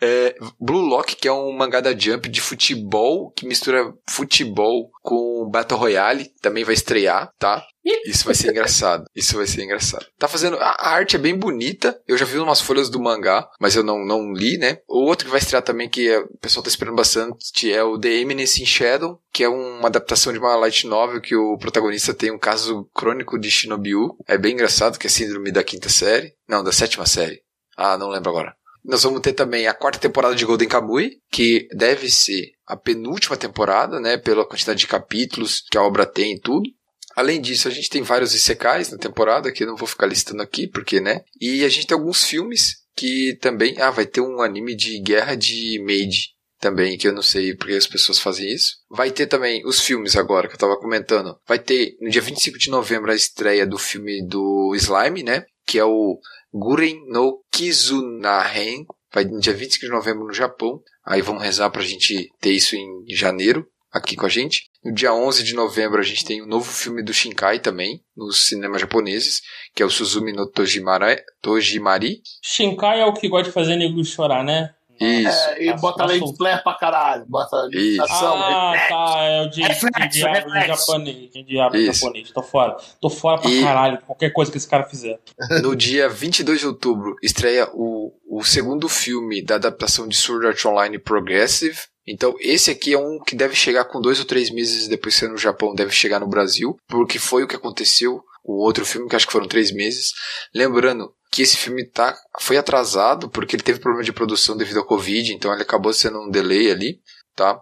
[SPEAKER 2] É, Blue Lock, que é um mangá da Jump de futebol, que mistura futebol com Battle Royale, também vai estrear, tá? Isso vai ser engraçado. Isso vai ser engraçado. Tá fazendo. A arte é bem bonita. Eu já vi umas folhas do mangá, mas eu não, não li, né? O outro que vai estrear também, que é- o pessoal tá esperando bastante, é o The Eminence in Shadow, que é uma adaptação de uma light novel que o protagonista tem um caso crônico de Shinobiu. É bem engraçado, que é síndrome da quinta série. Não, da sétima série. Ah, não lembro agora. Nós vamos ter também a quarta temporada de Golden Kamuy, que deve ser a penúltima temporada, né? Pela quantidade de capítulos que a obra tem e tudo. Além disso, a gente tem vários Isekais na temporada, que não vou ficar listando aqui, porque, né? E a gente tem alguns filmes que também. Ah, vai ter um anime de guerra de Maid também, que eu não sei porque as pessoas fazem isso. Vai ter também os filmes agora, que eu tava comentando. Vai ter no dia 25 de novembro a estreia do filme do Slime, né? Que é o Guren no Kizunahen. Vai no dia 25 de novembro no Japão. Aí vamos rezar pra gente ter isso em janeiro aqui com a gente. No dia 11 de novembro a gente tem o novo filme do Shinkai também, nos cinemas japoneses, que é o Suzumi no Tojimara, Tojimari.
[SPEAKER 3] Shinkai é o que gosta de fazer nego chorar, né?
[SPEAKER 2] Isso.
[SPEAKER 1] É, e
[SPEAKER 3] Tá-
[SPEAKER 1] bota
[SPEAKER 3] solto.
[SPEAKER 1] flare pra caralho. Bota
[SPEAKER 2] Isso.
[SPEAKER 1] ação.
[SPEAKER 3] Ah,
[SPEAKER 1] reflexo.
[SPEAKER 3] tá. É o de, de
[SPEAKER 1] Reflexo,
[SPEAKER 3] diabo em
[SPEAKER 1] reflexo.
[SPEAKER 3] japonês. De diabo
[SPEAKER 2] Isso.
[SPEAKER 3] japonês. Tô fora. Tô fora pra
[SPEAKER 2] E-
[SPEAKER 3] caralho. Qualquer coisa que esse cara fizer.
[SPEAKER 2] No dia 22 de outubro estreia o, o segundo filme da adaptação de Sword Art Online Progressive. Então, esse aqui é um que deve chegar com dois ou três meses depois de ser no Japão, deve chegar no Brasil, porque foi o que aconteceu. O outro filme, que acho que foram três meses. Lembrando que esse filme tá, foi atrasado porque ele teve problema de produção devido ao Covid, então ele acabou sendo um delay ali, tá?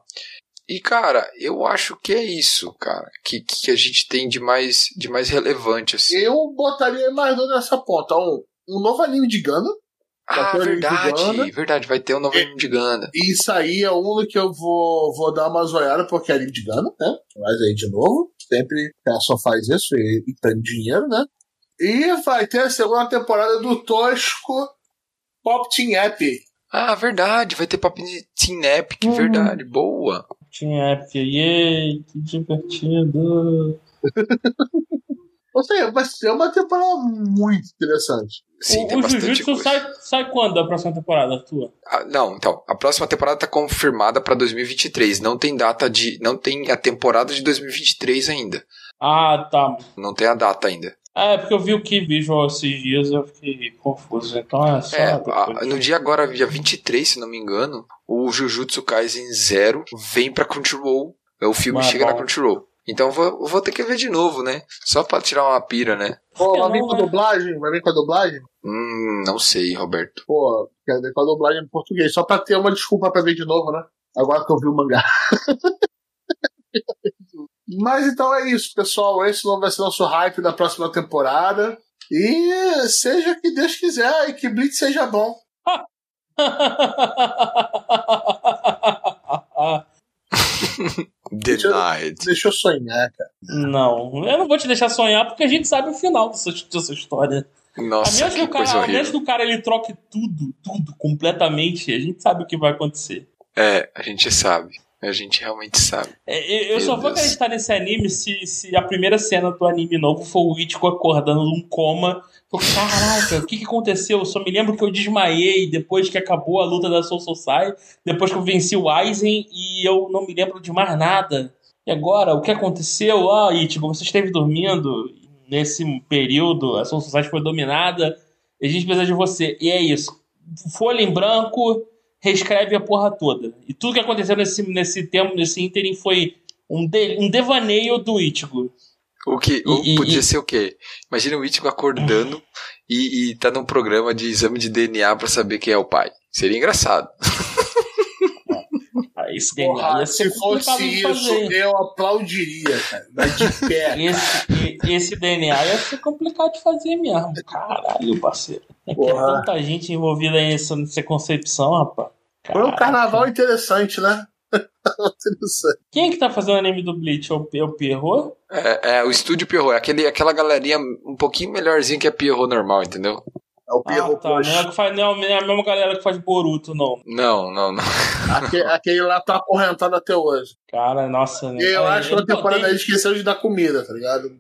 [SPEAKER 2] E, cara, eu acho que é isso, cara, que, que a gente tem de mais, de mais relevante, assim.
[SPEAKER 1] Eu botaria mais dois nessa ponta. Um, um novo anime de Gundam.
[SPEAKER 2] Ah, verdade, verdade, vai ter um novo anime de Gundam.
[SPEAKER 1] E isso aí é um que eu vou, vou dar uma zoiada porque é anime de Gundam, né? Mas aí, de novo, sempre ela só faz isso e, e tem dinheiro, né? E vai ter a segunda temporada do Tosco Pop Team App.
[SPEAKER 2] Ah, verdade, vai ter Pop Team Epic, uhum. verdade, boa.
[SPEAKER 3] Team Epic, yay, que divertido.
[SPEAKER 1] Ou seja, vai ser uma temporada muito interessante.
[SPEAKER 3] Sim, o, tem o Jujutsu sai, sai quando a próxima temporada, tua?
[SPEAKER 2] Ah, não, então, a próxima temporada tá confirmada para 2023. Não tem data de. Não tem a temporada de 2023 ainda.
[SPEAKER 3] Ah, tá.
[SPEAKER 2] Não tem a data ainda.
[SPEAKER 3] É, porque eu vi o que visual esses dias eu fiquei confuso. Então é só. É,
[SPEAKER 2] a, no dia agora, dia 23, se não me engano, o Jujutsu Kaisen Zero vem pra Crunchyroll. O filme Mas, chega bom. na Crunchyroll. Então vou, vou ter que ver de novo, né? Só pra tirar uma pira, né?
[SPEAKER 1] Pô, vai vir com a dublagem? Vai vir com a dublagem?
[SPEAKER 2] Hum, não sei, Roberto.
[SPEAKER 1] Pô, quer ver com a dublagem em português. Só pra ter uma desculpa pra ver de novo, né? Agora que eu vi o mangá. Mas então é isso, pessoal. Esse não vai ser nosso hype da próxima temporada. E seja que Deus quiser e que Blitz seja bom.
[SPEAKER 2] Denied.
[SPEAKER 1] Deixa, eu sonhar, cara.
[SPEAKER 3] Não, eu não vou te deixar sonhar porque a gente sabe o final dessa, dessa história.
[SPEAKER 2] Nossa, a menos que, que o cara, a menos
[SPEAKER 3] que o cara ele troque tudo, tudo completamente, a gente sabe o que vai acontecer.
[SPEAKER 2] É, a gente sabe. A gente realmente sabe.
[SPEAKER 3] É, eu Meu só vou Deus. acreditar nesse anime se, se a primeira cena do anime novo for o Ichigo acordando num coma. Caraca, o que, que aconteceu? Eu só me lembro que eu desmaiei depois que acabou a luta da Soul Society, depois que eu venci o Aizen e eu não me lembro de mais nada. E agora, o que aconteceu? Ah, Ichigo, você esteve dormindo nesse período, a Soul Society foi dominada, a gente precisa de você. E é isso. Folha em branco, reescreve a porra toda. E tudo que aconteceu nesse, nesse tempo, nesse ínterim, foi um, de, um devaneio do Ichigo.
[SPEAKER 2] O que e, podia e, ser o quê? Imagina o Ichigo acordando e, e tá num programa de exame de DNA para saber quem é o pai. Seria engraçado.
[SPEAKER 3] Esse DNA Porra, ia ser
[SPEAKER 1] se fosse isso, eu aplaudiria, cara. Mas de pé.
[SPEAKER 3] Esse, esse, DNA ia ser complicado de fazer mesmo. Caralho, parceiro. É que é tanta gente envolvida nessa, nessa concepção, rapaz.
[SPEAKER 1] Foi um carnaval interessante, né?
[SPEAKER 3] interessante. Quem é que tá fazendo o anime do Bleach? É o, é o Pierrot?
[SPEAKER 2] É, é, o estúdio Pierrot. É aquele, aquela galerinha um pouquinho melhorzinha que a Pierrot normal, entendeu?
[SPEAKER 1] É o Pierrot
[SPEAKER 3] ah, tá. Não é, que faz, não é a mesma galera que faz Boruto, não.
[SPEAKER 2] Não, não, não.
[SPEAKER 1] Aquele, aquele lá tá acorrentado até hoje.
[SPEAKER 3] Cara, nossa. Né?
[SPEAKER 1] Eu acho que na temporada tem... esqueceu de dar comida, tá ligado?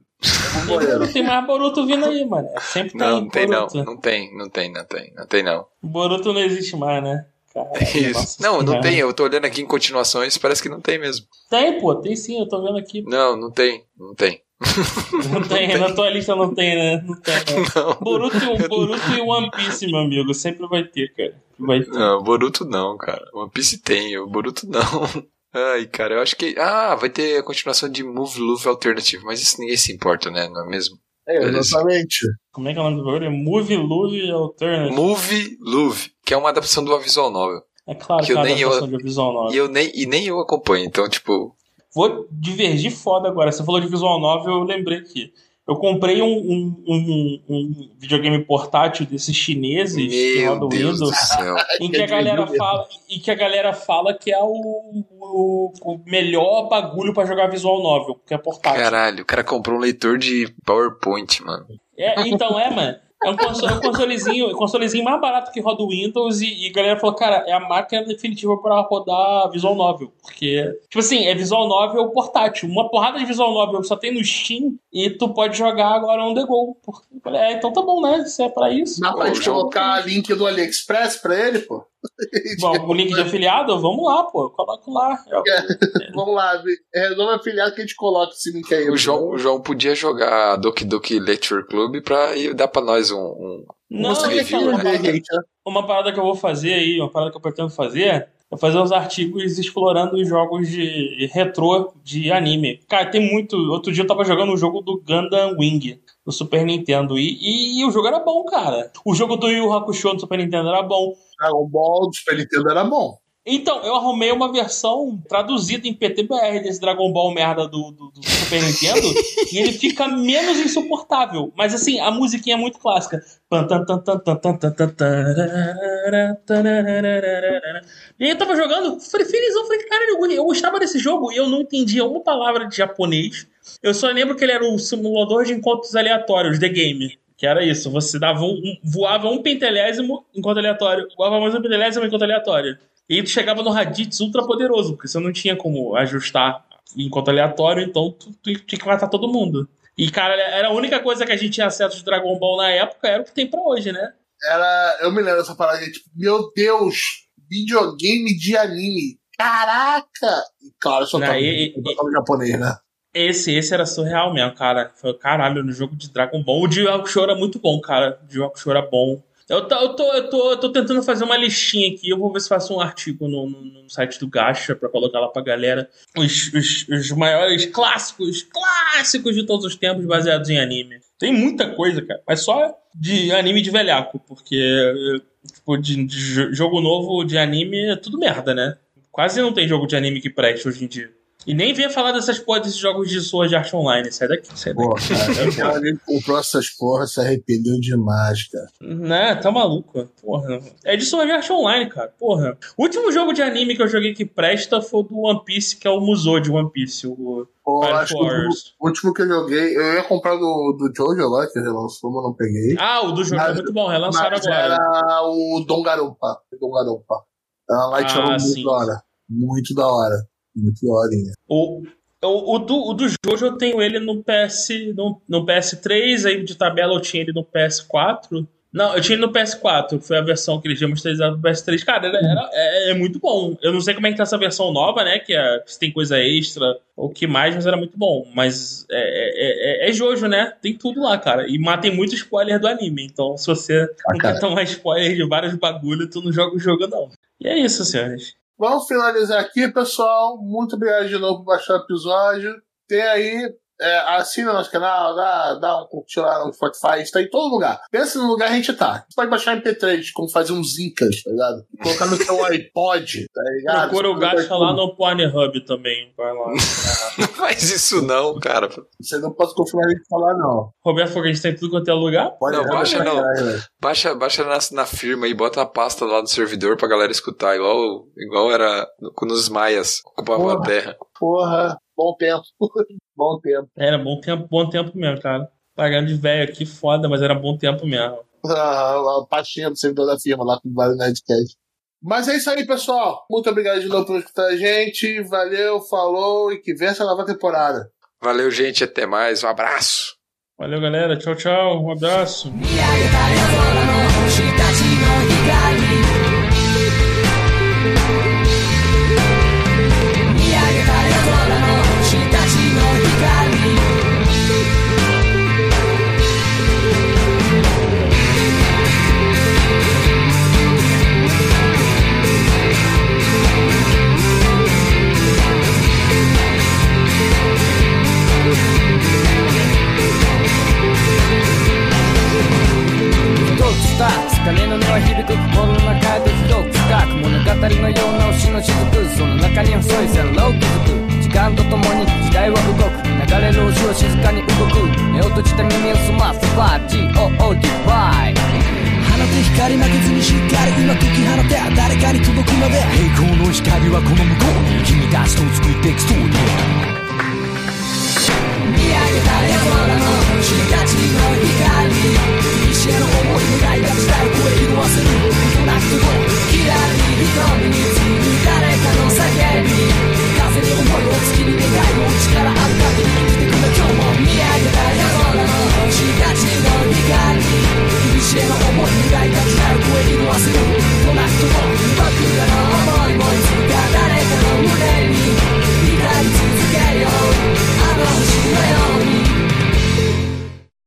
[SPEAKER 3] Não tem mais Boruto vindo aí, mano. É sempre
[SPEAKER 2] não, não tem Boruto. não. Não tem, não tem, não tem, não tem não.
[SPEAKER 3] Boruto não existe mais, né?
[SPEAKER 2] Isso. Não, não tem. Eu tô olhando aqui em continuações, parece que não tem mesmo.
[SPEAKER 3] Tem, pô, tem sim, eu tô vendo aqui.
[SPEAKER 2] Não, não tem, não tem.
[SPEAKER 3] Não tem, não tem. na tua lista não tem, né? Não tem. Né? Não. Boruto, Boruto e One Piece, meu amigo, sempre vai ter, cara. Vai ter.
[SPEAKER 2] Não, Boruto não, cara. One Piece tem, o Boruto não. Ai, cara, eu acho que. Ah, vai ter a continuação de Move Love Alternative, mas isso ninguém se importa, né? Não é mesmo?
[SPEAKER 1] É, exatamente.
[SPEAKER 3] Como é que é o nome do bagulho? Move Love Alternative.
[SPEAKER 2] Move Love, que é uma adaptação do visual novel.
[SPEAKER 3] É claro que, que é uma adaptação eu, de visual novel.
[SPEAKER 2] E, eu nem, e nem eu acompanho, então, tipo.
[SPEAKER 3] Vou divergir foda agora. Você falou de visual novel, eu lembrei aqui. Eu comprei um, um, um, um, videogame portátil desses chineses
[SPEAKER 2] Meu roda Deus Windows,
[SPEAKER 3] em que a galera fala e que a galera fala que é o, o, o melhor bagulho para jogar visual novel, que é portátil.
[SPEAKER 2] Caralho, o cara comprou um leitor de PowerPoint, mano.
[SPEAKER 3] É, então é, mano. É um, console, é um consolezinho, um consolezinho mais barato que roda o Windows e, e a galera falou, cara, é a máquina definitiva para rodar Visual Novel. Porque, tipo assim, é Visual Novel portátil. Uma porrada de Visual Novel que só tem no Steam e tu pode jogar agora on the go. É, então tá bom, né? Se é pra isso.
[SPEAKER 1] Dá pra gente colocar link do AliExpress pra ele, pô?
[SPEAKER 3] Bom, o link de afiliado, vamos lá, pô. Coloca lá.
[SPEAKER 1] É, vamos lá, resolve afiliado que a gente coloca esse link aí.
[SPEAKER 2] O João, o João podia jogar Doki Doki Lecture Club pra ir dar pra nós um. um
[SPEAKER 3] não, um review, uma, né? parada, uma parada que eu vou fazer aí, uma parada que eu pretendo fazer fazer uns artigos explorando os jogos de retrô de anime. Cara, tem muito. Outro dia eu tava jogando um jogo do Gundam Wing do Super Nintendo e, e, e, o jogo era bom, cara. O jogo do Yu Hakusho no Super Nintendo era bom.
[SPEAKER 1] Dragon Ball do Super Nintendo era bom.
[SPEAKER 3] Então, eu arrumei uma versão traduzida em PTBR desse Dragon Ball merda do, do, do Super Nintendo e ele fica menos insuportável. Mas assim, a musiquinha é muito clássica. E aí eu tava jogando, falei, felizão, falei, caralho, eu gostava desse jogo e eu não entendia uma palavra de japonês. Eu só lembro que ele era um simulador de encontros aleatórios, The Game. Que era isso, você dava um, voava um pentelésimo enquanto aleatório, voava mais um pentelésimo enquanto aleatório. E tu chegava no Raditz ultra poderoso, porque você não tinha como ajustar enquanto aleatório, então tu, tu, tu tinha que matar todo mundo. E, cara, era a única coisa que a gente tinha acesso de Dragon Ball na época, era o que tem pra hoje, né?
[SPEAKER 1] Era. Eu me lembro dessa parada, tipo, meu Deus, videogame de anime. Caraca! Claro, só tava, e, e, japonês, né?
[SPEAKER 3] Esse, esse era surreal mesmo, cara. Foi caralho no jogo de Dragon Ball. O de Hakusho era muito bom, cara. O de Hakusho era bom. Eu tô, eu, tô, eu, tô, eu tô tentando fazer uma listinha aqui. Eu vou ver se faço um artigo no, no, no site do Gacha pra colocar lá pra galera. Os, os, os, maiores clássicos, clássicos de todos os tempos baseados em anime. Tem muita coisa, cara. Mas só de anime de velhaco. Porque, tipo, de, de jogo novo de anime é tudo merda, né? Quase não tem jogo de anime que preste hoje em dia. E nem venha falar dessas porra desses jogos de sua de arte online. Sai daqui, sai daqui. Pô,
[SPEAKER 1] cara, ele comprou essas porras, se arrependeu demais, cara.
[SPEAKER 3] Né, tá maluco. Porra. É de sua de arte online, cara. Porra. O último jogo de anime que eu joguei que presta foi do One Piece, que é o Musou de One Piece. O
[SPEAKER 1] Pô, acho que o último que eu joguei, eu ia comprar do, do Jojo lá, que relançou, mas não peguei.
[SPEAKER 3] Ah, o do Jojo é muito bom, relançaram agora.
[SPEAKER 1] Era o Dom Garupa. Dom Garupa. A Light ah, muito da hora. Muito da hora. Muito horinha.
[SPEAKER 3] O, o, o, do, o do Jojo eu tenho ele no PS no, no PS3, aí de tabela eu tinha ele no PS4. Não, eu tinha ele no PS4, foi a versão que eles tinham masterizado no PS3. Cara, era, era é, é, muito bom. Eu não sei como é que tá essa versão nova, né? Que é, se tem coisa extra ou que mais, mas era muito bom. Mas é, é, é, é Jojo, né? Tem tudo lá, cara. E tem muito spoiler do anime. Então, se você ah, não quer tomar spoiler de vários bagulho, tu não joga o jogo, não. E é isso, senhores.
[SPEAKER 1] Vamos finalizar aqui, pessoal. Muito obrigado de novo por baixar o episódio. Tem aí é, assina nosso canal, dá, dá um curtir lá no Spotify, está em todo lugar. Pensa no lugar a gente tá. Você pode baixar MP3, como fazer uns incas, tá ligado? Colocar no seu iPod, tá ligado?
[SPEAKER 3] Procura o gacha lá no Pornhub também, vai lá.
[SPEAKER 2] não faz isso não, cara.
[SPEAKER 1] Você não pode confirmar gente falar, não.
[SPEAKER 3] Roberto Fogo, a gente tá em tudo quanto é lugar?
[SPEAKER 2] Pode não, baixa não. Baixa, baixa na, na firma e bota a pasta lá no servidor pra galera escutar, igual, igual era nos maias, ocupavam a terra.
[SPEAKER 1] Porra, bom tempo. bom tempo.
[SPEAKER 3] Era bom tempo, bom tempo mesmo, cara. Pagando de velho aqui, foda, mas era bom tempo mesmo.
[SPEAKER 1] Ah, a pastinha do servidor da firma lá com vários Nerdcast. Mas é isso aí, pessoal. Muito obrigado de novo por escutar a gente. Valeu, falou e que venha essa nova temporada.
[SPEAKER 2] Valeu, gente. Até mais. Um abraço.
[SPEAKER 3] Valeu, galera. Tchau, tchau. Um abraço.